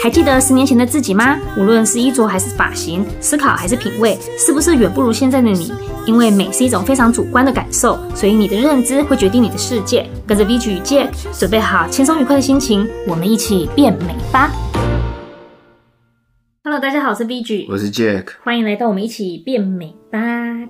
还记得十年前的自己吗？无论是衣着还是发型，思考还是品味，是不是远不如现在的你？因为美是一种非常主观的感受，所以你的认知会决定你的世界。跟着 VG 与 Jack，准备好轻松愉快的心情，我们一起变美吧。Hello，大家好，我是 VG，我是 Jack，欢迎来到我们一起变美吧。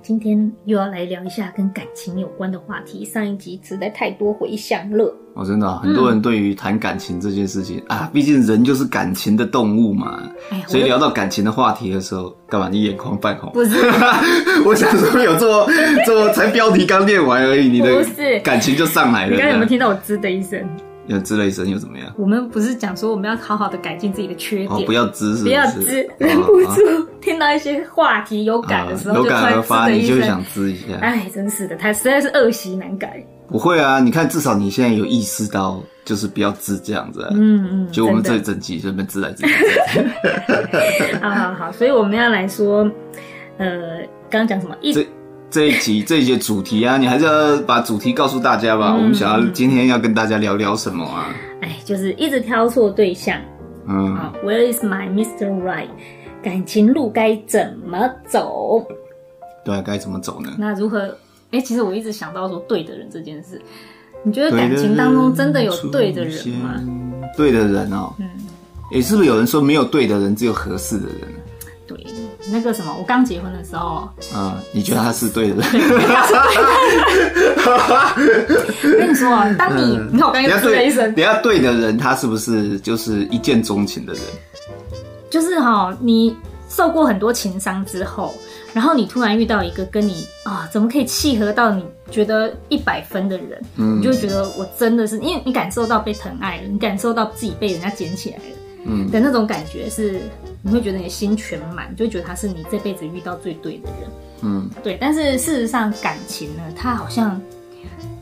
今天又要来聊一下跟感情有关的话题。上一集实在太多回响了哦，真的、啊，很多人对于谈感情这件事情、嗯、啊，毕竟人就是感情的动物嘛。哎、所以聊到感情的话题的时候，干嘛你眼眶泛红？不是，我想说有这么这么才标题刚念完而已，你的感情就上来了。你刚刚有没有听到我吱的一声？要吱了一声又怎么样？我们不是讲说我们要好好的改进自己的缺点，哦、不要吱，是不，是不要吱，忍不住、哦、听到一些话题有感的时候，有感而发，你就会想吱一下。哎，真是的，他实在是恶习难改。不会啊，你看，至少你现在有意识到，就是不要吱这样子、啊。嗯嗯，就我们这一整集就这边吱来吱去。好好好，所以我们要来说，呃，刚刚讲什么？一。这一集 这一集主题啊，你还是要把主题告诉大家吧。嗯、我们想要今天要跟大家聊聊什么啊？哎，就是一直挑错对象。嗯、oh,，Where is my Mr. Right？感情路该怎么走？对啊，该怎么走呢？那如何？哎，其实我一直想到说对的人这件事。你觉得感情当中真的有对的人吗？对的人哦，嗯，哎，是不是有人说没有对的人，只有合适的人？对。那个什么，我刚结婚的时候，嗯，你觉得他是对的？我 跟你说啊，当你，嗯、你看我刚刚说了一声，等下对的人，他是不是就是一见钟情的人？就是哈，你受过很多情伤之后，然后你突然遇到一个跟你啊，怎么可以契合到你觉得一百分的人，嗯，你就会觉得我真的是，因为你感受到被疼爱了，你感受到自己被人家捡起来了。嗯，的那种感觉是，你会觉得你的心全满，就会觉得他是你这辈子遇到最对的人。嗯，对。但是事实上，感情呢，它好像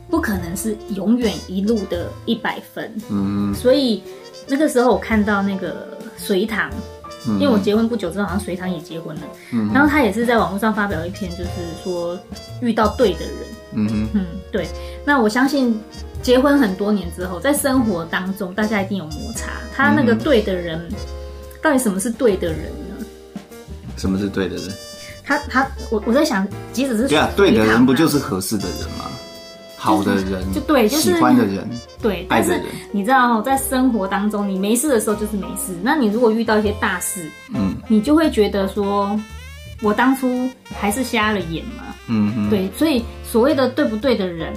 不可能是永远一路的一百分。嗯，所以那个时候我看到那个隋唐，因为我结婚不久之后，好像隋唐也结婚了。嗯，然后他也是在网络上发表一篇，就是说遇到对的人。嗯嗯，对。那我相信。结婚很多年之后，在生活当中，大家一定有摩擦。他那个对的人，嗯、到底什么是对的人呢？什么是对的人？他他，我我在想，即使是对啊，对的人不就是合适的人吗？好的人，就对，就是喜欢的人，对，但是。你知道，在生活当中，你没事的时候就是没事。那你如果遇到一些大事，嗯，你就会觉得说，我当初还是瞎了眼嘛。嗯嗯，对，所以所谓的对不对的人。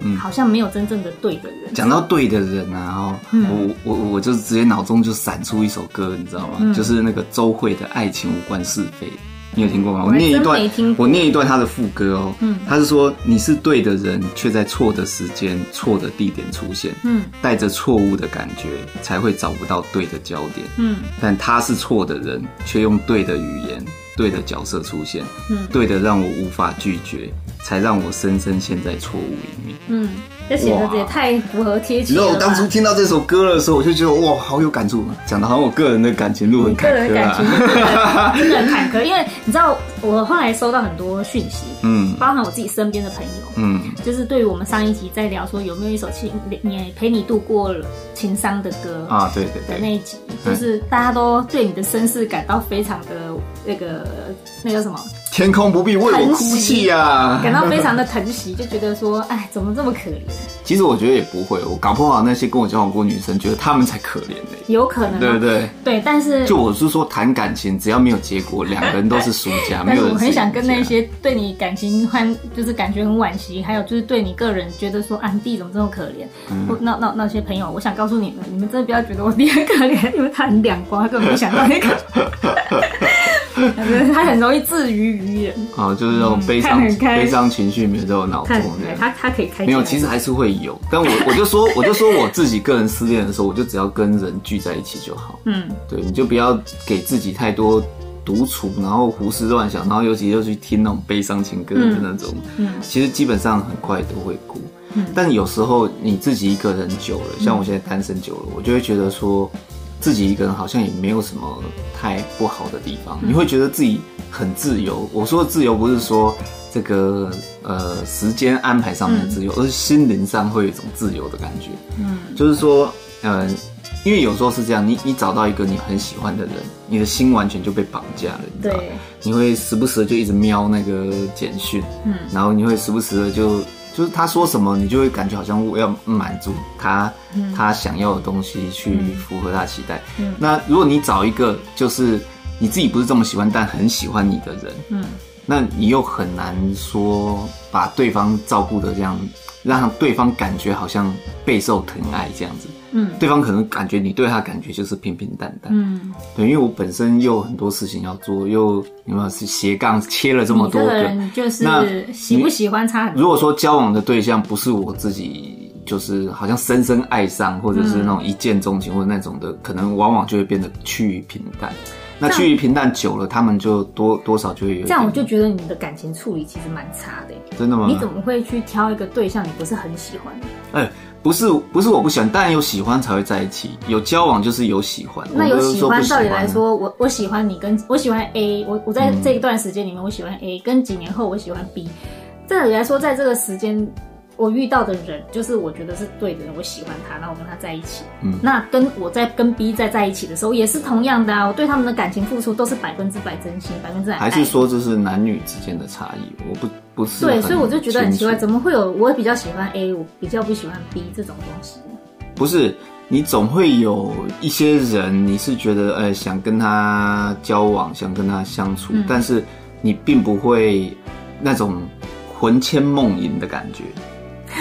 嗯，好像没有真正的对的人。讲到对的人啊，嗯、我我我就直接脑中就闪出一首歌，你知道吗？嗯、就是那个周蕙的《爱情无关是非》，你有听过吗？我，我念一段，我念一段他的副歌哦。嗯，他是说你是对的人，却在错的时间、错的地点出现。嗯，带着错误的感觉，才会找不到对的焦点。嗯，但他是错的人，却用对的语言、对的角色出现。嗯，对的让我无法拒绝。才让我深深陷在错误里面。嗯，这写的也太符合贴切了。你知道我当初听到这首歌的时候，我就觉得哇，好有感触。讲的好像我个人的感情路很坎坷，啊，个人感情 真的很坎坷。因为你知道，我后来收到很多讯息，嗯，包含我自己身边的朋友，嗯，就是对于我们上一集在聊说有没有一首情，你陪你度过了情伤的歌啊，对对对，的那一集，就是大家都对你的身世感到非常的那个那个什么。天空不必为我哭泣呀、啊，感到非常的疼惜，就觉得说，哎，怎么这么可怜？其实我觉得也不会，我搞不好那些跟我交往过女生，觉得他们才可怜呢。有可能，对不对？对，但是就我是说，谈感情只要没有结果，两个人都是输家。没有，我很想跟那些对你感情欢，就是感觉很惋惜，还有就是对你个人觉得说，啊，弟怎么这么可怜？嗯、那那那些朋友，我想告诉你们，你们真的不要觉得我弟很可怜，因为他很两光，他根本没想到那个。他很容易自娱娱人啊，就是那种悲伤悲伤情绪没有在我脑中。对，他他可以开。没有，其实还是会有。但我我就说，我就说我自己个人失恋的时候，我就只要跟人聚在一起就好。嗯，对，你就不要给自己太多独处，然后胡思乱想，然后尤其又去听那种悲伤情歌的那种。嗯，其实基本上很快都会哭。嗯，但有时候你自己一个人久了，像我现在单身久了，我就会觉得说。自己一个人好像也没有什么太不好的地方，你会觉得自己很自由。我说的自由不是说这个呃时间安排上面的自由，而是心灵上会有一种自由的感觉。嗯，就是说，嗯、呃，因为有时候是这样，你你找到一个你很喜欢的人，你的心完全就被绑架了，你知道？对，你会时不时的就一直瞄那个简讯，嗯，然后你会时不时的就就是他说什么，你就会感觉好像我要满足他，嗯，他想要的东西去符合他期待。嗯，那如果你找一个就是你自己不是这么喜欢，但很喜欢你的人，嗯，那你又很难说把对方照顾的这样。让对方感觉好像备受疼爱这样子，嗯，对方可能感觉你对他感觉就是平平淡淡，嗯，对，因为我本身又有很多事情要做，又你们是斜杠切了这么多就是那喜不喜欢差。如果说交往的对象不是我自己，就是好像深深爱上，或者是那种一见钟情或者那种的，可能往往就会变得趋于平淡。那趋于平淡久了，他们就多多少就会有。这样我就觉得你的感情处理其实蛮差的。真的吗？你怎么会去挑一个对象你不是很喜欢？哎、欸，不是，不是我不喜欢，当然有喜欢才会在一起。有交往就是有喜欢。那有喜欢，照理来说，我我喜欢你，跟我喜欢 A，我我在这一段时间里面我喜欢 A，、嗯、跟几年后我喜欢 B，这里来说，在这个时间。我遇到的人就是我觉得是对的人，我喜欢他，然后我跟他在一起。嗯，那跟我在跟 B 在在一起的时候也是同样的啊，我对他们的感情付出都是百分之百真心，百分之百。还是说这是男女之间的差异？我不不是。对，所以我就觉得很奇怪，怎么会有我比较喜欢 A，我比较不喜欢 B 这种东西？不是，你总会有一些人，你是觉得呃想跟他交往，想跟他相处，嗯，但是你并不会那种魂牵梦萦的感觉。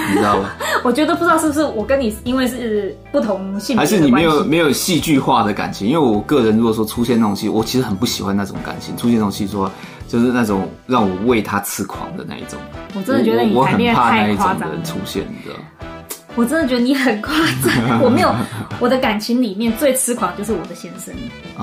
你知道吗？我觉得不知道是不是我跟你因为是不同性别，还是你没有没有戏剧化的感情？因为我个人如果说出现那种戏，我其实很不喜欢那种感情。出现那种戏，说就是那种让我为他痴狂的那一种。我真的觉得你谈恋爱太夸张了。出现，你知道？我真的觉得你很夸张。我没有我的感情里面最痴狂就是我的先生，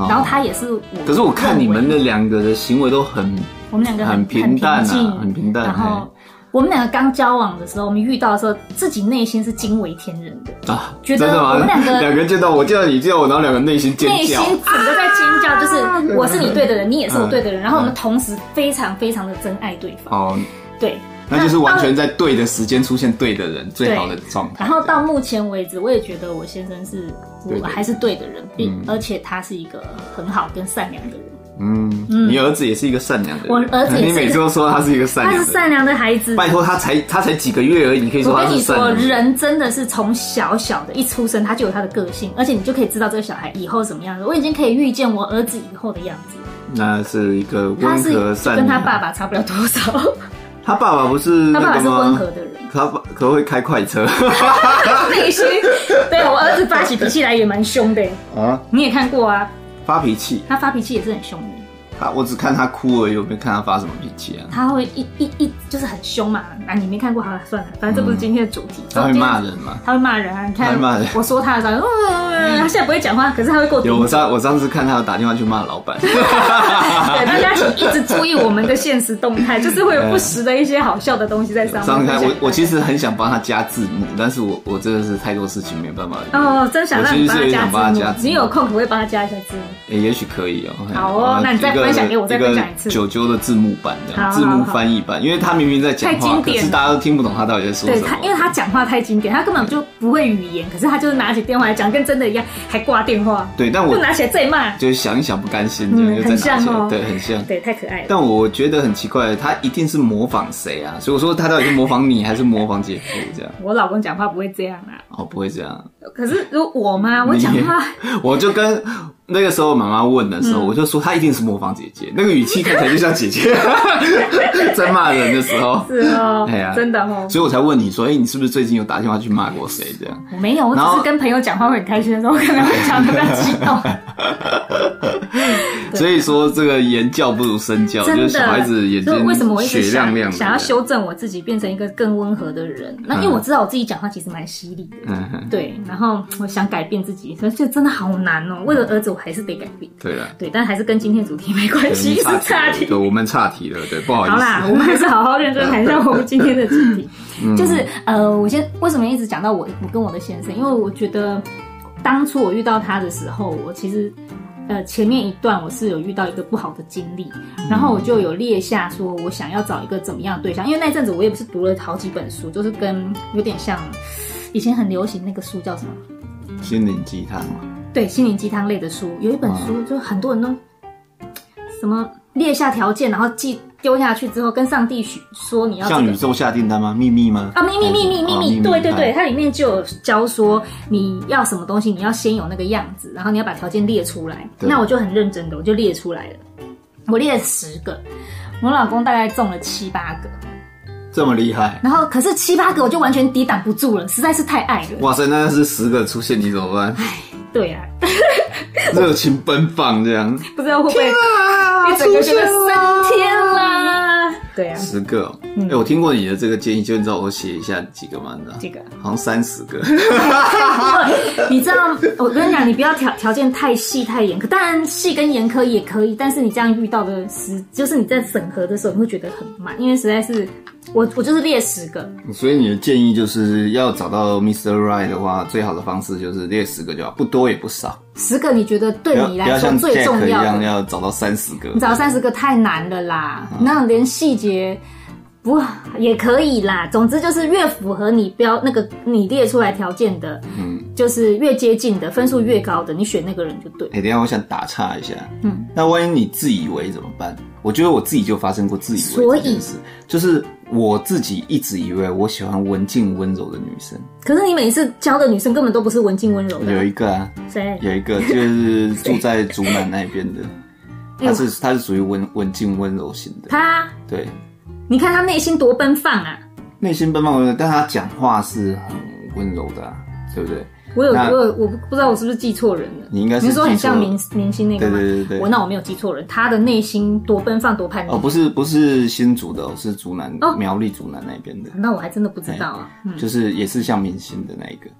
然后他也是我。可是我看你们那两个的行为都很，我们两个很平淡啊，很平淡。然后。我们两个刚交往的时候，我们遇到的时候，自己内心是惊为天人的啊！觉得我们两个两个人见到我，见到你，见到我，然后两个内心尖叫，内心整个在尖叫，就是我是你对的人，你也是我对的人，然后我们同时非常非常的珍爱对方。哦，对，那就是完全在对的时间出现对的人，最好的状态。然后到目前为止，我也觉得我先生是我还是对的人，并而且他是一个很好跟善良的人。嗯，你儿子也是一个善良的人。我儿子，你每次都说他是一个善良，他是善良的孩子。拜托，他才他才几个月而已，你可以说他是善良。我跟你说，人真的是从小小的一出生，他就有他的个性，而且你就可以知道这个小孩以后什么样子。我已经可以预见我儿子以后的样子。那是一个温和善良，跟他爸爸差不了多少。他爸爸不是他爸爸是温和的人，他可会开快车。必须，对我儿子发起脾气来也蛮凶的啊，你也看过啊。发脾气，他发脾气也是很凶的。他我只看他哭而已，我没看他发什么脾气啊。他会一一一就是很凶嘛，啊，你没看过，好了，算了，反正这不是今天的主题。他会骂人嘛？他会骂人啊！你看，我说他的时候，他现在不会讲话，可是他会过。有我上我上次看他有打电话去骂老板。对，大家请一直注意我们的现实动态，就是会有不时的一些好笑的东西在上面。上次我我其实很想帮他加字幕，但是我我真的是太多事情没办法。哦，真想让你帮他加字幕。你有空可不可以帮他加一下字幕？哎，也许可以哦。好哦，那你再分享给我，再分享一次。九九的字幕版的字幕翻译版，因为他明明在讲话，可是大家都听不懂他到底在说什么。对，他因为他讲话太经典，他根本就不会语言，可是他就是拿起电话来讲，跟真的一样，还挂电话。对，但我就拿起来再骂，就是想一想不甘心，就很像哦，对，很像，对，太可爱了。但我觉得很奇怪，他一定是模仿谁啊？所以我说他到底是模仿你，还是模仿姐夫这样？我老公讲话不会这样啊，哦，不会这样。可是如果我吗？我讲话，我就跟。那个时候妈妈问的时候，我就说她一定是模仿姐姐，那个语气看起来就像姐姐，在骂人的时候。是哦，哎呀，真的哦，所以我才问你说，哎，你是不是最近有打电话去骂过谁？这样我没有，我只是跟朋友讲话会很开心的时候，可能会讲的比较激动。所以说，这个言教不如身教，就是小孩子眼睛为什么我一直想想要修正我自己，变成一个更温和的人？那因为我知道我自己讲话其实蛮犀利的，嗯，对。然后我想改变自己，所以这真的好难哦。为了儿子，我还是得改变。对了，对，但还是跟今天主题没关系，是岔题。对，我们岔题了，对，不好意思。好啦，我们还是好好认真谈一下我们今天的主题。就是呃，我先为什么一直讲到我，我跟我的先生？因为我觉得当初我遇到他的时候，我其实。呃，前面一段我是有遇到一个不好的经历，然后我就有列下说我想要找一个怎么样的对象，因为那阵子我也不是读了好几本书，就是跟有点像以前很流行那个书叫什么？心灵鸡汤嘛。对，心灵鸡汤类的书，有一本书，就很多人都什么列下条件，然后寄丢下去之后，跟上帝许说你要向宇宙下订单吗？秘密吗？啊，秘密秘密秘密，对对对，它里面就有教说你要什么东西，你要先有那个样子，然后你要把条件列出来。那我就很认真的，我就列出来了，我列了十个，我老公大概中了七八个。这么厉害，然后可是七八个我就完全抵挡不住了，实在是太爱了。哇塞，那要是十个出现你怎么办？哎，对呀、啊，热情奔放这样，不知道会不会一整个就升天啦。对啊，十个、喔。哎、嗯欸，我听过你的这个建议，就你知道我写一下几个吗？你知道？几个？好像三十个。你知道，我跟你讲，你不要条条件太细太严苛，当然细跟严苛也可以，但是你这样遇到的时，就是你在审核的时候，你会觉得很慢，因为实在是。我我就是列十个，所以你的建议就是要找到 Mr. Right 的话，最好的方式就是列十个就好，不多也不少。十个你觉得对你来说最重要要一样要找到三十个，你找到三十个太难了啦，嗯、那连细节不也可以啦。总之就是越符合你标那个你列出来条件的，嗯，就是越接近的分数越高的，你选那个人就对。哎、欸，等一下我想打岔一下，嗯，那万一你自以为怎么办？我觉得我自己就发生过自以为所以，就是我自己一直以为我喜欢文静温柔的女生。可是你每次教的女生根本都不是文静温柔的。有一个啊，谁？有一个就是住在竹南那边的，她是她是属于文文静温柔型的。他对，你看她内心多奔放啊！内心奔放，但她讲话是很温柔的啊，对不对？我有我有我不不知道我是不是记错人了？你应该是你说很像明明星那个吗？对对对对，我那我没有记错人，他的内心多奔放多叛逆。哦，不是不是新竹的，是竹南苗栗竹南那边的。那我还真的不知道啊。就是也是像明星的那一个。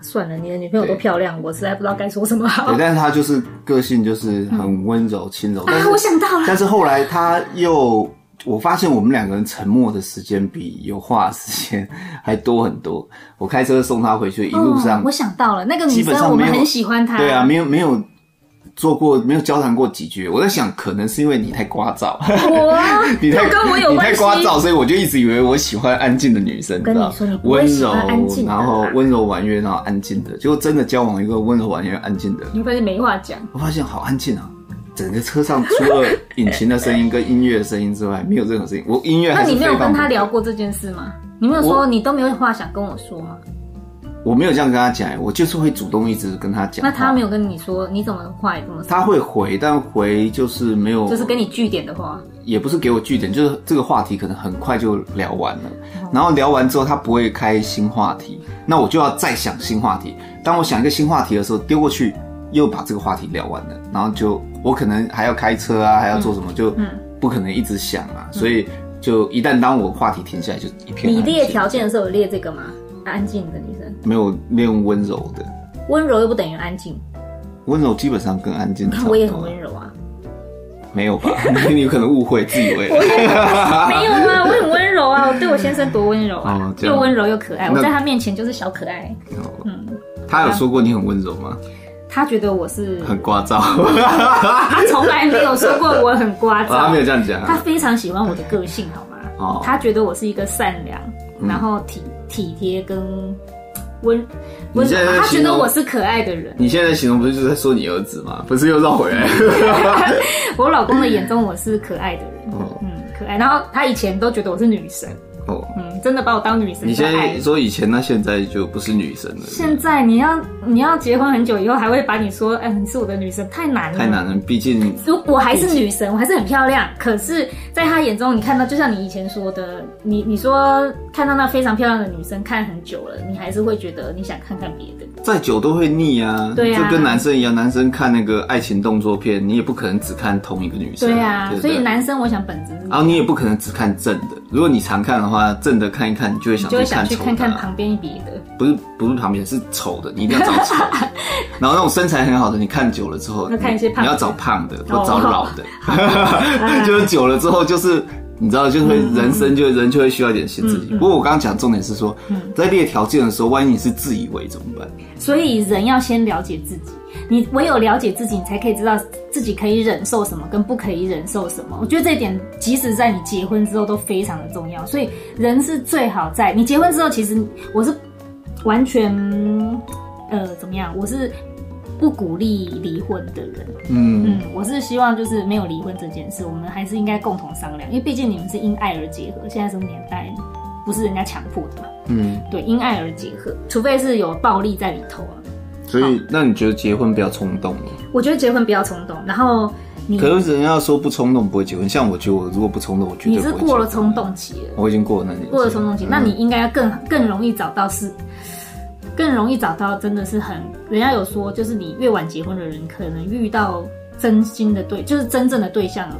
算了，你的女朋友多漂亮，我实在不知道该说什么好。对，但是他就是个性就是很温柔轻柔。啊，我想到了。但是后来他又。我发现我们两个人沉默的时间比有话的时间还多很多。我开车送他回去，一路上、哦、我想到了那个女生，我们很喜欢她。对啊，没有没有做过，没有交谈过几句。我在想，可能是因为你太聒噪，我 你太跟我有你太聒噪，所以我就一直以为我喜欢安静的女生。跟你说，你温柔安静，然后温柔婉约，然后安静的。结果真的交往一个温柔婉约、安静的，你发现没话讲。我发现好安静啊。整个车上除了引擎的声音跟音乐的声音之外，没有任何声音。我音乐还是。那你没有跟他聊过这件事吗？你没有说你都没有话想跟我说吗？我没有这样跟他讲，我就是会主动一直跟他讲。那他没有跟你说，你怎么话也这么说？他会回，但回就是没有，就是给你句点的话，也不是给我句点，就是这个话题可能很快就聊完了。然后聊完之后，他不会开新话题，那我就要再想新话题。当我想一个新话题的时候，丢过去。又把这个话题聊完了，然后就我可能还要开车啊，还要做什么，就不可能一直想啊，所以就一旦当我话题停下来，就一片。你列条件的时候有列这个吗？安静的女生没有列用温柔的，温柔又不等于安静，温柔基本上跟安静。我也很温柔啊，没有吧？你有可能误会，自以为没有啊，我很温柔啊，我对我先生多温柔啊，又温柔又可爱，我在他面前就是小可爱。嗯，他有说过你很温柔吗？他觉得我是很聒噪，他从来没有说过我很聒噪，他没有这样讲。他非常喜欢我的个性，好吗？哦，他觉得我是一个善良，然后体体贴跟温温柔。他觉得我是可爱的人。你现在形容不是就是在说你儿子吗？不是又绕回来？我老公的眼中我是可爱的人，嗯，可爱。然后他以前都觉得我是女神。真的把我当女神。你现在说以前，那现在就不是女神了。现在你要你要结婚很久以后，还会把你说，哎，你是我的女神，太难了。太难了，毕竟如我还是女神，我还是很漂亮。可是，在他眼中，你看到就像你以前说的，你你说看到那非常漂亮的女生看很久了，你还是会觉得你想看看别的。再久都会腻啊。对啊，就跟男生一样，男生看那个爱情动作片，你也不可能只看同一个女生。对呀，所以男生我想本质。然后你也不可能只看正的，如果你常看的话，正的看一看，你就会想。就会想去看看旁边别的。不是不是旁边是丑的，你一定要找丑的。然后那种身材很好的，你看久了之后，要看一些胖。你要找胖的或找老的，就是久了之后就是。你知道，就会人生就人就会需要一点新刺激。不过我刚刚讲重点是说，在列条件的时候，万一你是自以为怎么办？所以人要先了解自己，你唯有了解自己，你才可以知道自己可以忍受什么，跟不可以忍受什么。我觉得这一点，即使在你结婚之后都非常的重要。所以人是最好在你结婚之后，其实我是完全呃怎么样？我是不鼓励离婚的人。嗯嗯，我是希望就是没有离婚这件事，我们还是应该共同商量，因为毕竟你们是因爱而结合，现在什么年代，不是人家强迫的嘛。嗯，对，因爱而结合，除非是有暴力在里头啊。所以，那你觉得结婚不要冲动吗？我觉得结婚不要冲动，然后。可是人家说不冲动不会结婚，像我觉得我如果不冲动，我绝对不会结婚。你是过了冲动期了，我已经过了那年。过了冲动期，嗯、那你应该要更更容易找到是，更容易找到真的是很，人家有说，就是你越晚结婚的人，可能遇到真心的对，就是真正的对象，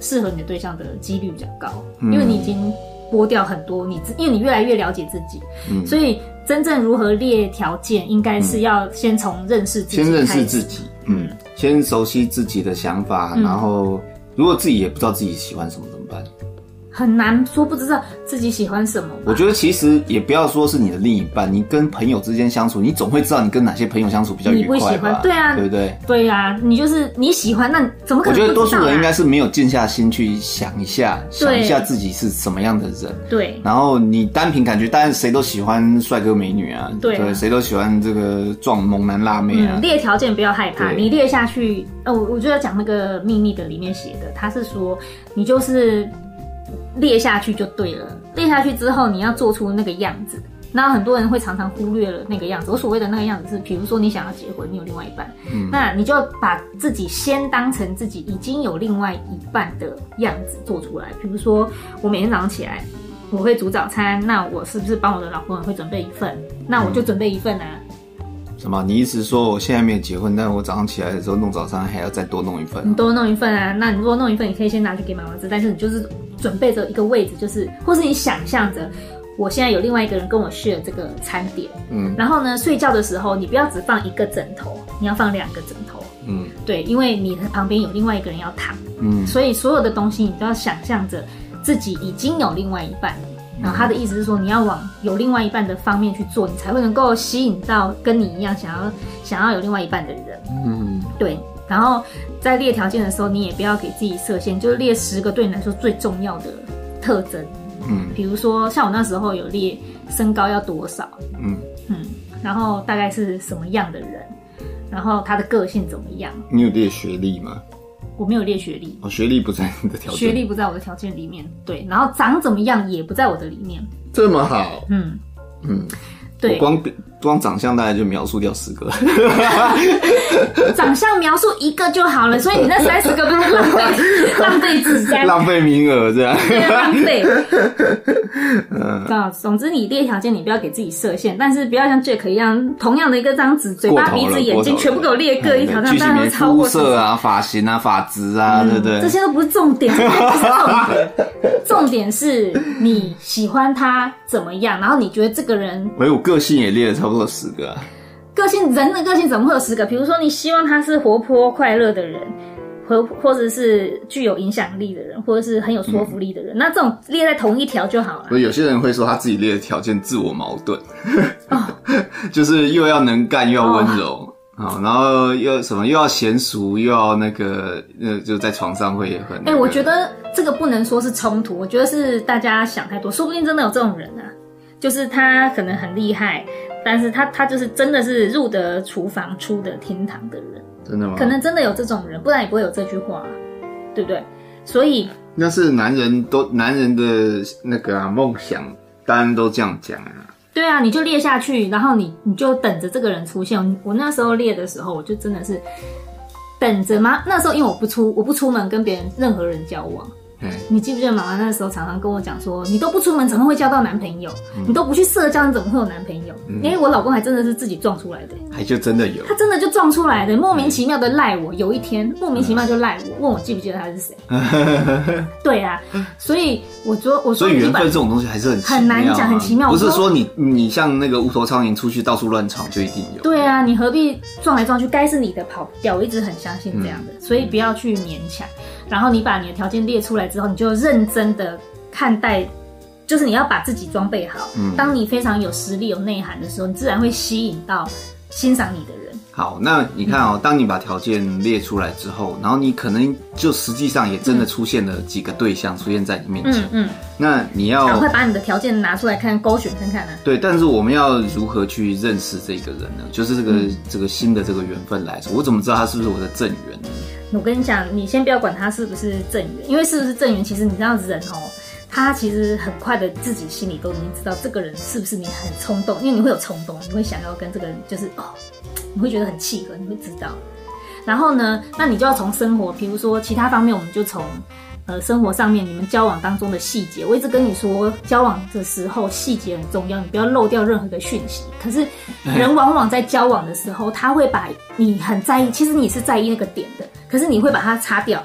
适合你的对象的几率比较高，嗯、因为你已经剥掉很多，你因为你越来越了解自己，嗯、所以真正如何列条件，应该是要先从认识自己、嗯，先认识自己，嗯。先熟悉自己的想法，嗯、然后如果自己也不知道自己喜欢什么怎么办？很难说不知道自己喜欢什么。我觉得其实也不要说是你的另一半，你跟朋友之间相处，你总会知道你跟哪些朋友相处比较愉快吧？你不喜欢，对啊，对不对？对啊，你就是你喜欢，那怎么可能？我觉得多数人应该是没有静下心去想一下，想一下自己是什么样的人。对。然后你单凭感觉，当然谁都喜欢帅哥美女啊，对，啊对，谁都喜欢这个壮猛男辣妹啊。嗯、列条件不要害怕，你列下去。哦，我就要讲那个秘密的里面写的，他是说你就是。列下去就对了。列下去之后，你要做出那个样子。那很多人会常常忽略了那个样子。我所谓的那个样子是，比如说你想要结婚，你有另外一半，嗯，那你就把自己先当成自己已经有另外一半的样子做出来。比如说，我每天早上起来，我会煮早餐，那我是不是帮我的老公也会准备一份？那我就准备一份啊。什么？你意思说我现在没有结婚，但我早上起来的时候弄早餐还要再多弄一份？你多弄一份啊？那你如果弄一份，你可以先拿去给妈妈吃，但是你就是。准备着一个位置，就是，或是你想象着，我现在有另外一个人跟我 share 这个餐点，嗯，然后呢，睡觉的时候你不要只放一个枕头，你要放两个枕头，嗯，对，因为你的旁边有另外一个人要躺，嗯，所以所有的东西你都要想象着自己已经有另外一半，然后他的意思是说你要往有另外一半的方面去做，你才会能够吸引到跟你一样想要想要有另外一半的人，嗯，对。然后在列条件的时候，你也不要给自己设限，就是列十个对你来说最重要的特征。嗯，比如说像我那时候有列身高要多少，嗯嗯，然后大概是什么样的人，然后他的个性怎么样。你有列学历吗？我没有列学历，哦，学历不在你的条件，学历不在我的条件里面。对，然后长怎么样也不在我的里面。这么好，嗯嗯，嗯对，我光。光长相大概就描述掉十个，长相描述一个就好了，所以你那三十个不是浪费浪费纸张，浪费名额这样，对，浪费。嗯，总之你列条件，你不要给自己设限，但是不要像 Jack 一样，同样的一个张纸，嘴巴、鼻子、眼睛全部给我列各一条，这样当然会超过。肤色啊，发型啊，发质啊，对不对？这些都不是重点，这些不是重点，重点是你喜欢他怎么样，然后你觉得这个人，没有个性也列了差不多。十个、啊、个性，人的个性怎么会有十个？比如说，你希望他是活泼快乐的人，或或者是具有影响力的人，或者是很有说服力的人，嗯、那这种列在同一条就好了。有些人会说他自己列的条件自我矛盾，哦、就是又要能干，又要温柔。啊、哦，然后又什么又要娴熟，又要那个呃，就在床上会很、那个……哎、欸，我觉得这个不能说是冲突，我觉得是大家想太多，说不定真的有这种人啊，就是他可能很厉害。但是他他就是真的是入得厨房出得厅堂的人，真的吗？可能真的有这种人，不然也不会有这句话，对不对？所以那是男人都男人的那个啊梦想，当然都这样讲啊。对啊，你就列下去，然后你你就等着这个人出现。我那时候列的时候，我就真的是等着吗？那时候因为我不出我不出门跟别人任何人交往。你记不记得妈妈那时候常常跟我讲说，你都不出门，怎么会交到男朋友？嗯、你都不去社交，你怎么会有男朋友？因为、嗯、我老公还真的是自己撞出来的，还就真的有，他真的就撞出来的，莫名其妙的赖我。有一天莫名其妙就赖我，问我记不记得他是谁？对啊，所以我说我说，所以缘分这种东西还是很很难讲，很奇妙。不是说你你像那个无头苍蝇出去到处乱闯就一定有。对啊，你何必撞来撞去？该是你的跑不掉，我一直很相信这样的，嗯、所以不要去勉强。然后你把你的条件列出来之后，你就认真的看待，就是你要把自己装备好。嗯，当你非常有实力、有内涵的时候，你自然会吸引到欣赏你的人。好，那你看哦，当你把条件列出来之后，然后你可能就实际上也真的出现了几个对象出现在你面前。嗯，嗯，那你要赶快把你的条件拿出来看，勾选看看呢？对，但是我们要如何去认识这个人呢？就是这个、嗯、这个新的这个缘分来说，我怎么知道他是不是我的正缘呢？我跟你讲，你先不要管他是不是正缘，因为是不是正缘，其实你知道人哦。他其实很快的，自己心里都已经知道这个人是不是你很冲动，因为你会有冲动，你会想要跟这个人就是哦，你会觉得很契合，你会知道。然后呢，那你就要从生活，比如说其他方面，我们就从呃生活上面，你们交往当中的细节。我一直跟你说，交往的时候细节很重要，你不要漏掉任何的讯息。可是人往往在交往的时候，他会把你很在意，其实你是在意那个点的，可是你会把它擦掉。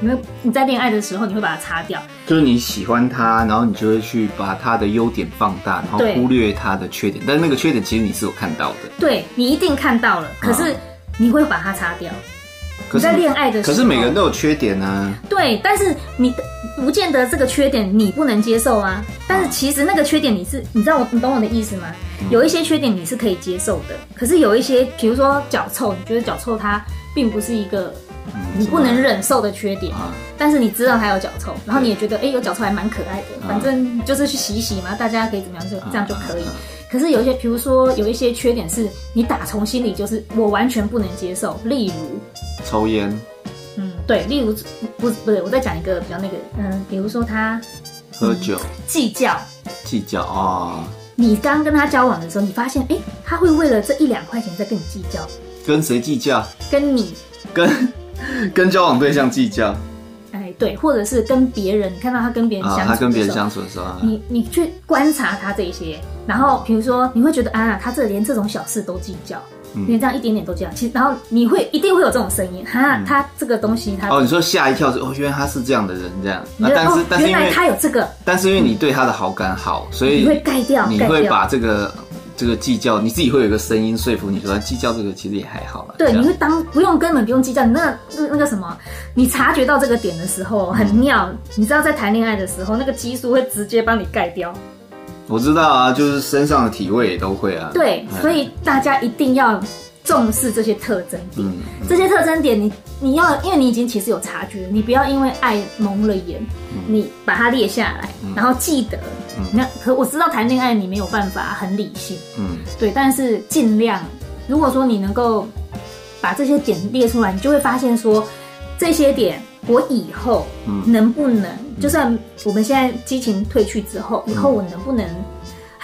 因为你在恋爱的时候，你会把它擦掉，就是你喜欢他，然后你就会去把他的优点放大，然后忽略他的缺点。但是那个缺点其实你是有看到的，对，你一定看到了，可是你会把它擦掉。可是你在恋爱的时候，可是每个人都有缺点啊。对，但是你不见得这个缺点你不能接受啊。但是其实那个缺点你是，你知道我，你懂我的意思吗？有一些缺点你是可以接受的，可是有一些，比如说脚臭，你觉得脚臭它并不是一个。你不能忍受的缺点，但是你知道他有脚臭，然后你也觉得哎、欸，有脚臭还蛮可爱的，反正就是去洗一洗嘛，大家可以怎么样就这样就可以。可是有一些，比如说有一些缺点是你打从心里就是我完全不能接受，例如抽烟，嗯，对，例如不不对，我再讲一个比较那个，嗯，比如说他喝酒。计较。计较啊，你刚跟他交往的时候，你发现他会为了这一两块钱在跟你计较，跟谁计较？跟你。跟。跟交往对象计较，哎，对，或者是跟别人，你看到他跟别人相处的时候，他跟别人相处的时候，你你去观察他这些，然后比如说你会觉得啊，他这连这种小事都计较，连这样一点点都计较，其实然后你会一定会有这种声音，哈，他这个东西他哦，你说吓一跳是哦，原来他是这样的人这样，那但是但是因为他有这个，但是因为你对他的好感好，所以你会盖掉，你会把这个。这个计较，你自己会有一个声音说服你说计较这个其实也还好了。对，你会当不用根本不用计较，你那那那个什么，你察觉到这个点的时候很妙，嗯、你知道在谈恋爱的时候那个激素会直接帮你盖掉。我知道啊，就是身上的体味也都会啊。对，所以大家一定要。重视这些特征点，嗯嗯、这些特征点你，你你要，因为你已经其实有察觉，你不要因为爱蒙了眼，嗯、你把它列下来，嗯、然后记得。嗯、那可我知道谈恋爱你没有办法很理性，嗯，对，但是尽量，如果说你能够把这些点列出来，你就会发现说，这些点我以后能不能，嗯、就算我们现在激情褪去之后，以后我能不能？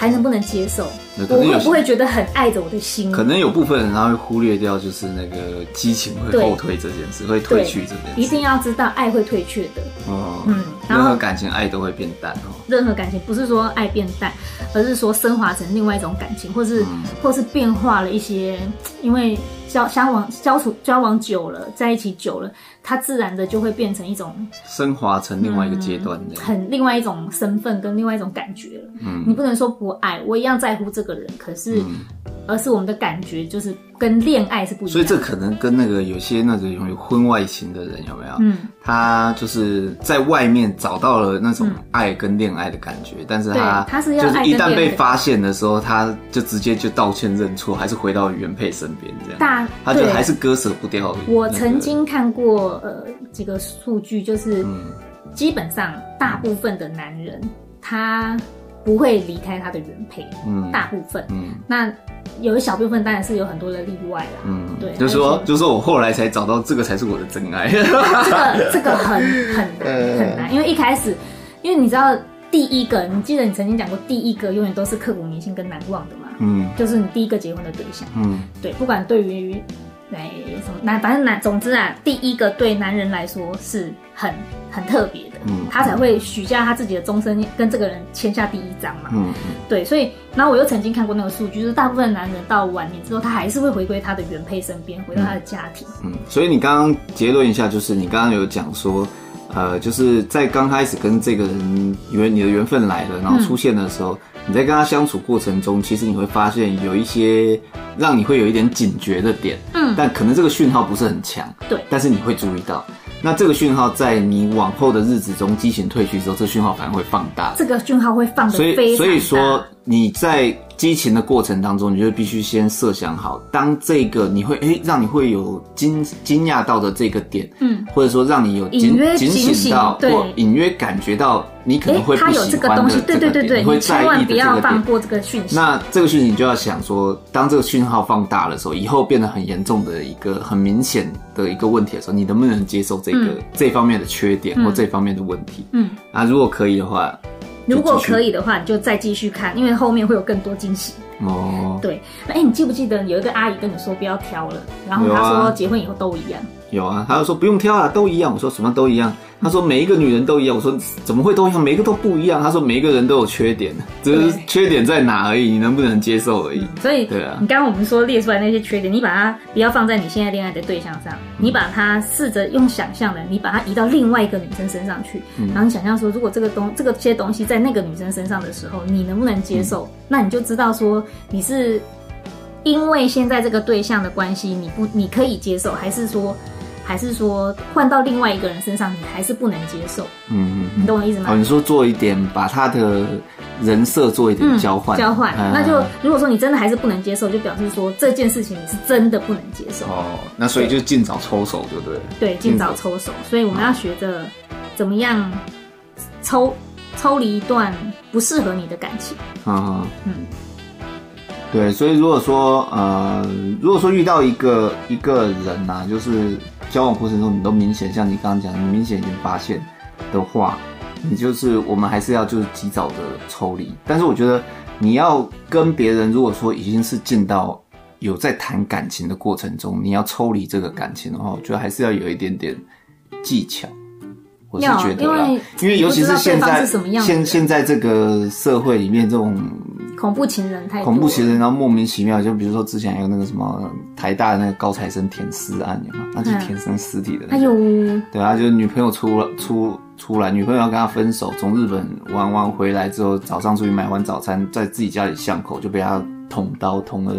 还能不能接受？我会不会觉得很爱着我的心？可能有部分人他会忽略掉，就是那个激情会后退这件事，会退去这件事。一定要知道，爱会退却的。哦，嗯，任何感情爱都会变淡哦。任何感情不是说爱变淡，而是说升华成另外一种感情，或是或是变化了一些，因为。交相往交处交往久了，在一起久了，它自然的就会变成一种升华成另外一个阶段的、嗯，很另外一种身份跟另外一种感觉了。嗯，你不能说不爱，我一样在乎这个人，可是。嗯而是我们的感觉就是跟恋爱是不一样的，所以这可能跟那个有些那种有婚外情的人有没有？嗯，他就是在外面找到了那种爱跟恋爱的感觉，嗯、但是他他是要就是一旦被发现的时候，他就直接就道歉认错，还是回到原配身边这样。大他就还是割舍不掉、那个。我曾经看过呃几个数据，就是基本上大部分的男人他不会离开他的原配，嗯，大部分，嗯，那。有一小部分当然是有很多的例外啦，嗯，对，就是说，就是说我后来才找到这个才是我的真爱。这个这个很 很难很难，因为一开始，因为你知道第一个，你记得你曾经讲过，第一个永远都是刻骨铭心跟难忘的嘛，嗯，就是你第一个结婚的对象，嗯，对，不管对于。哎，什么男？反正男，总之啊，第一个对男人来说是很很特别的，嗯，他才会许下他自己的终身，跟这个人签下第一章嘛，嗯，对，所以，然后我又曾经看过那个数据，就是大部分男人到晚年之后，他还是会回归他的原配身边，回到他的家庭，嗯，所以你刚刚结论一下，就是你刚刚有讲说，呃，就是在刚开始跟这个人缘，你的缘分来了，然后出现的时候。嗯你在跟他相处过程中，其实你会发现有一些让你会有一点警觉的点，嗯，但可能这个讯号不是很强，对，但是你会注意到，那这个讯号在你往后的日子中激情褪去之后，这个讯号反而会放大，这个讯号会放的非常大，所以所以说你在激情的过程当中，你就必须先设想好，当这个你会哎、欸，让你会有惊惊讶到的这个点，嗯，或者说让你有隐约警醒到，对，或隐约感觉到你可能会不喜欢的、这个欸、他有这个东西，对对对对，你会在意的这个点，不要放过这个讯息。那这个讯息你就要想说，当这个讯号放大的时候，以后变得很严重的一个很明显的一个问题的时候，你能不能接受这个、嗯、这方面的缺点或这方面的问题？嗯，啊，如果可以的话。如果可以的话，你就再继续看，因为后面会有更多惊喜。哦，对，哎、欸，你记不记得有一个阿姨跟你说不要挑了，然后她说结婚以后都一样。有啊，她就说不用挑啊，都一样。我说什么都一样？他说每一个女人都一样，我说怎么会都一样？每一个都不一样。他说每一个人都有缺点，只是缺点在哪而已，你能不能接受而已。所以，对啊，你刚刚我们说列出来那些缺点，你把它不要放在你现在恋爱的对象上，你把它试着用想象的，你把它移到另外一个女生身上去，然后你想象说，如果这个东这个些东西在那个女生身上的时候，你能不能接受？那你就知道说你是因为现在这个对象的关系，你不你可以接受，还是说？还是说换到另外一个人身上，你还是不能接受？嗯嗯，你懂我意思吗？哦，你说做一点，把他的人设做一点交换，交换。那就如果说你真的还是不能接受，就表示说这件事情你是真的不能接受。哦，那所以就尽早抽手，对不对？对，尽早抽手。所以我们要学着怎么样抽抽离一段不适合你的感情。啊，嗯。对，所以如果说呃，如果说遇到一个一个人呐、啊，就是交往过程中你都明显像你刚刚讲，你明显已经发现的话，你就是我们还是要就是及早的抽离。但是我觉得你要跟别人，如果说已经是进到有在谈感情的过程中，你要抽离这个感情的话，我觉得还是要有一点点技巧。我是觉得啦，因为，因为尤其是现在现现在这个社会里面这种。恐怖情人太多，恐怖情人，然后莫名其妙，就比如说之前还有那个什么台大的那个高材生舔尸案，有吗？那是舔身尸体的，那个。哎呦，对啊，就是女朋友出了出出来，女朋友要跟他分手，从日本玩完回来之后，早上出去买完早餐，在自己家里巷口就被他捅刀捅了，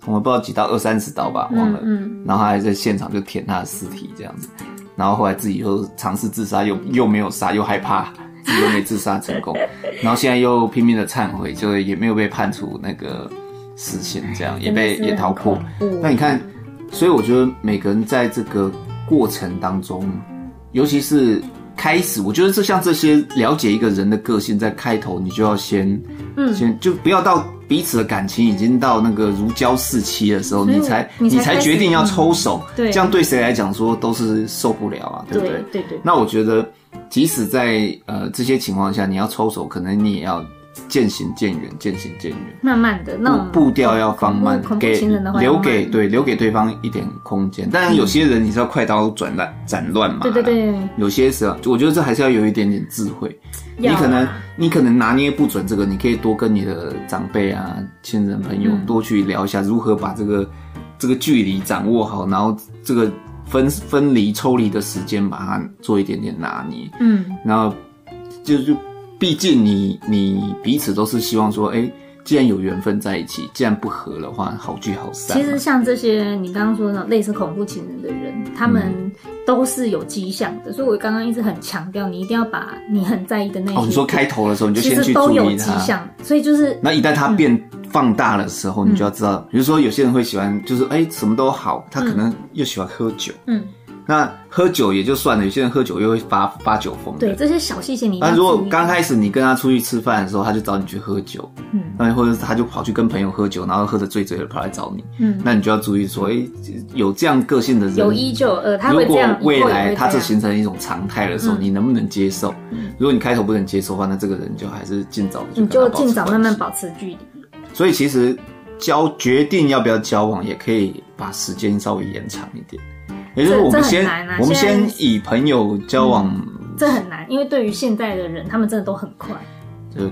捅了不知道几刀，二三十刀吧，忘了。嗯，嗯，然后他还在现场就舔他的尸体这样子，然后后来自己又尝试自杀，又又没有杀，又害怕。自己又没自杀成功，然后现在又拼命的忏悔，就也没有被判处那个死刑，这样也被也逃过。那你看，所以我觉得每个人在这个过程当中，尤其是开始，我觉得这像这些了解一个人的个性，在开头你就要先，嗯，先就不要到彼此的感情已经到那个如胶似漆的时候，你才你才决定要抽手，对，这样对谁来讲说都是受不了啊，对不对？对对。那我觉得。即使在呃这些情况下，你要抽手，可能你也要渐行渐远，渐行渐远，慢慢的，那步调要放慢，给留给对留给对方一点空间。当然，有些人你是要快刀斩乱斩乱嘛，对对对。有些时候，我觉得这还是要有一点点智慧。你可能你可能拿捏不准这个，你可以多跟你的长辈啊、亲人朋友多去聊一下，如何把这个这个距离掌握好，然后这个。分分离抽离的时间，把它做一点点拿捏。嗯，然后就就，毕竟你你彼此都是希望说，哎、欸，既然有缘分在一起，既然不合的话，好聚好散。其实像这些你刚刚说的类似恐怖情人的人，他们都是有迹象的。嗯、所以我刚刚一直很强调，你一定要把你很在意的那些。哦，你说开头的时候你就先去注意他。都有迹象，所以就是那一旦他变。嗯放大的时候，你就要知道，嗯、比如说有些人会喜欢，就是哎、欸，什么都好，他可能又喜欢喝酒。嗯，那喝酒也就算了，有些人喝酒又会发发酒疯。对，这些小细节你。那如果刚开始你跟他出去吃饭的时候，他就找你去喝酒，嗯，那或者他就跑去跟朋友喝酒，然后喝得醉醉的跑来找你，嗯，那你就要注意说，哎、欸，有这样个性的人，有一就有二，他会这样。如果未来他这形成一种常态的时候，嗯、你能不能接受？嗯、如果你开头不能接受的话，那这个人就还是尽早就你就尽早慢慢保持距离。所以其实。交决定要不要交往，也可以把时间稍微延长一点。也就是我们先，啊、我们先以朋友交往，嗯，这很难，因为对于现在的人，他们真的都很快。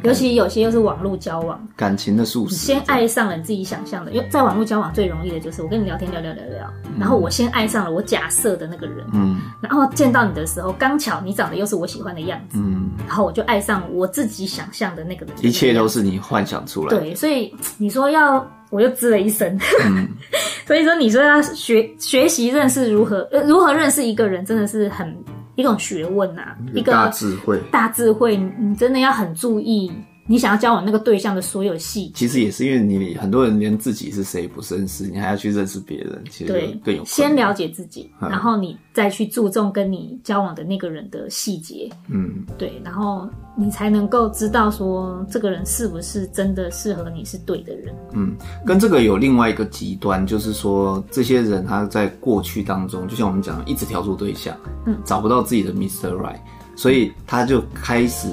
尤其有些又是网络交往，感情的素食。先爱上了你自己想象的，因为在网络交往最容易的就是我跟你聊天聊聊聊聊，然后我先爱上了我假设的那个人，嗯，然后见到你的时候，刚巧你长得又是我喜欢的样子，嗯，然后我就爱上我自己想象的那个人，一切都是你幻想出来的。对，所以 你说要，我就滋了一声。嗯，所以说你说要学学习认识如何呃如何认识一个人，真的是很。一种学问呐、啊，一个大智慧，大智慧，你真的要很注意你想要交往那个对象的所有细节。其实也是因为你很多人连自己是谁不认识，你还要去认识别人，其实对更有。先了解自己，然后你再去注重跟你交往的那个人的细节。嗯，对，然后你才能够知道说这个人是不是真的适合你是对的人。嗯，跟这个有另外一个极端，就是说这些人他在过去当中，就像我们讲的，一直挑错对象，嗯，找不到自己的 Mr. Right，所以他就开始。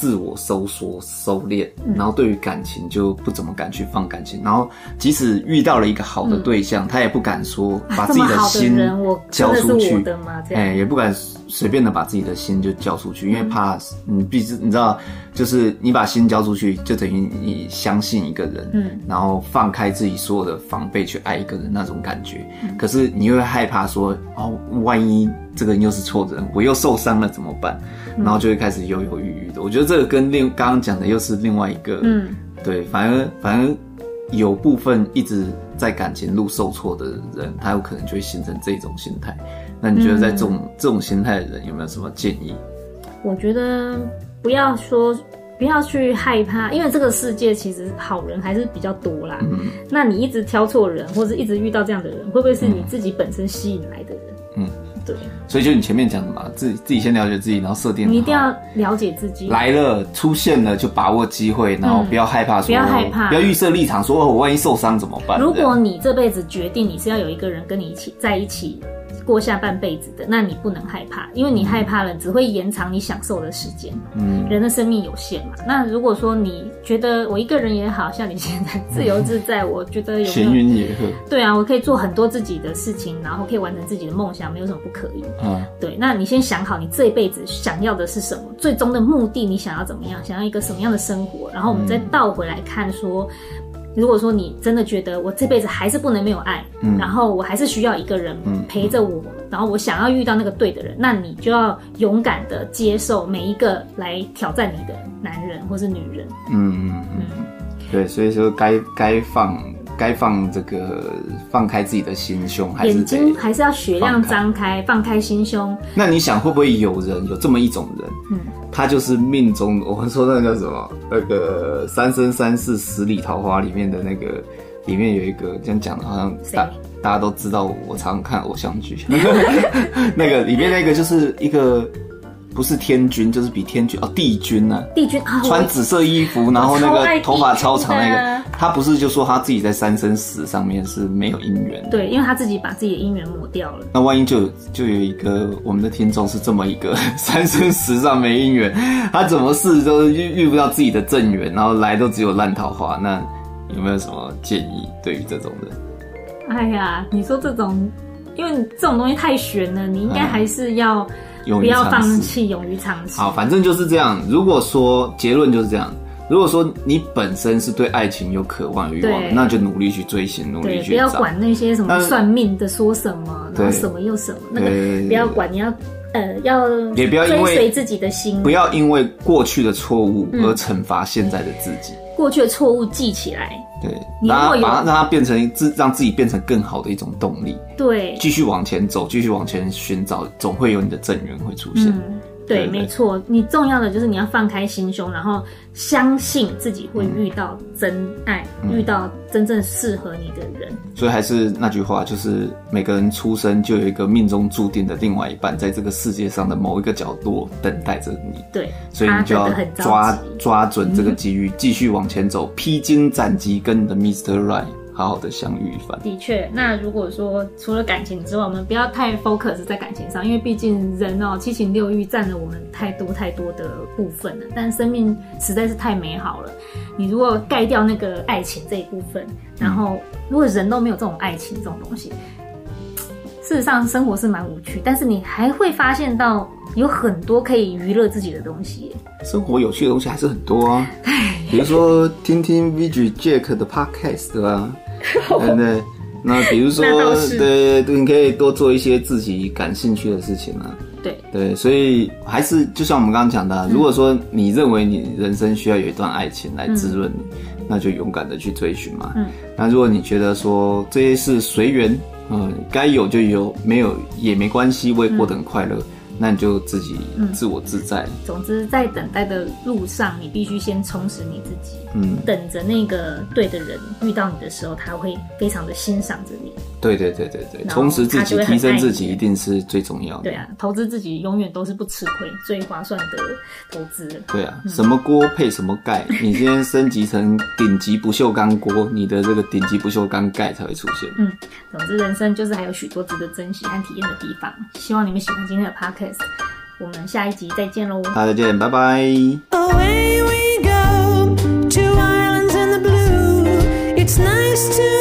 自我收缩、收敛，然后对于感情就不怎么敢去放感情，然后即使遇到了一个好的对象，嗯、他也不敢说把自己的心交出去，哎，也不敢随便的把自己的心就交出去，因为怕你毕竟你知道，就是你把心交出去，就等于你相信一个人，嗯，然后放开自己所有的防备去爱一个人那种感觉，嗯、可是你又会害怕说，哦，万一这个人又是错的人，我又受伤了怎么办？然后就会开始犹犹豫豫的。我觉得这个跟另刚刚讲的又是另外一个，嗯，对，反而反而有部分一直在感情路受挫的人，他有可能就会形成这种心态。那你觉得在这种、嗯、这种心态的人有没有什么建议？我觉得不要说不要去害怕，因为这个世界其实好人还是比较多啦。嗯，那你一直挑错人，或者一直遇到这样的人，会不会是你自己本身吸引来的人？嗯。对，所以就你前面讲的嘛，自己自己先了解自己，然后设定。你一定要了解自己。来了，出现了就把握机会，然后不要害怕说，不要害怕，不要预设立场，说我万一受伤怎么办？如果你这辈子决定你是要有一个人跟你一起在一起。过下半辈子的，那你不能害怕，因为你害怕了，只会延长你享受的时间。嗯，人的生命有限嘛。那如果说你觉得我一个人也好像你现在自由自在，嗯、我觉得有闲云野鹤。对啊，我可以做很多自己的事情，然后可以完成自己的梦想，没有什么不可以。嗯，对。那你先想好，你这一辈子想要的是什么？最终的目的，你想要怎么样？想要一个什么样的生活？然后我们再倒回来看说。如果说你真的觉得我这辈子还是不能没有爱，嗯，然后我还是需要一个人陪着我，然后我想要遇到那个对的人，那你就要勇敢的接受每一个来挑战你的男人或是女人。嗯嗯嗯，对，所以说该该放该放这个放开自己的心胸，还是眼睛还是要雪亮张开，放开心胸。那你想会不会有人有这么一种人？嗯。他就是命中，我们说那个叫什么？那个《三生三世十里桃花》里面的那个，里面有一个这样讲的，好像大大家都知道，我常常看偶像剧，那个里面那个就是一个。不是天君，就是比天君哦，帝君呢？帝君啊，穿紫色衣服，然后那个头发超长那个，他不是就说他自己在三生石上面是没有姻缘？对，因为他自己把自己的姻缘抹掉了。那万一就就有一个我们的听众是这么一个 三生石上没姻缘，他怎么试都遇遇不到自己的正缘，然后来都只有烂桃花，那有没有什么建议对于这种人？哎呀，你说这种，因为这种东西太悬了，你应该还是要。不要放弃，勇于尝试。好，反正就是这样。如果说结论就是这样，如果说你本身是对爱情有渴望、欲望的，那就努力去追寻，努力去找。不要管那些什么算命的说什么，然后什么又什么，那个不要管。你要呃，要也不要追随自己的心，不要因为过去的错误而惩罚现在的自己。过去的错误记起来。对，然后把它让它变成自让自己变成更好的一种动力。对，继续往前走，继续往前寻找，总会有你的正缘会出现。嗯对，没错，你重要的就是你要放开心胸，然后相信自己会遇到真爱，嗯、遇到真正适合你的人。所以还是那句话，就是每个人出生就有一个命中注定的另外一半，在这个世界上的某一个角落等待着你。对，所以你就要抓抓准这个机遇，继续往前走，披荆斩棘，跟你的 Mr. Right。好好的相遇一番。的确，那如果说除了感情之外，我们不要太 focus 在感情上，因为毕竟人哦，七情六欲占了我们太多太多的部分了。但生命实在是太美好了，你如果盖掉那个爱情这一部分，然后如果人都没有这种爱情这种东西，事实上生活是蛮无趣，但是你还会发现到有很多可以娱乐自己的东西。生活有趣的东西还是很多啊，比如说听听 VG Jack 的 podcast 啊。对对，那比如说，对对，你可以多做一些自己感兴趣的事情啊。对对，所以还是就像我们刚刚讲的，如果说你认为你人生需要有一段爱情来滋润你，那就勇敢的去追寻嘛。嗯。那如果你觉得说这些是随缘，嗯，该有就有，没有也没关系，我也过得很快乐，那你就自己自我自在。嗯、总之，在等待的路上，你必须先充实你自己。嗯，等着那个对的人遇到你的时候，他会非常的欣赏着你。对对对对对，充实自己、提升自己一定是最重要的。对啊，投资自己永远都是不吃亏、最划算的投资。对啊，什么锅配什么盖，你先升级成顶级不锈钢锅，你的这个顶级不锈钢盖才会出现。嗯，总之人生就是还有许多值得珍惜和体验的地方。希望你们喜欢今天的 podcast，我们下一集再见喽！大家再见，拜拜。Away to islands in the blue. It's nice to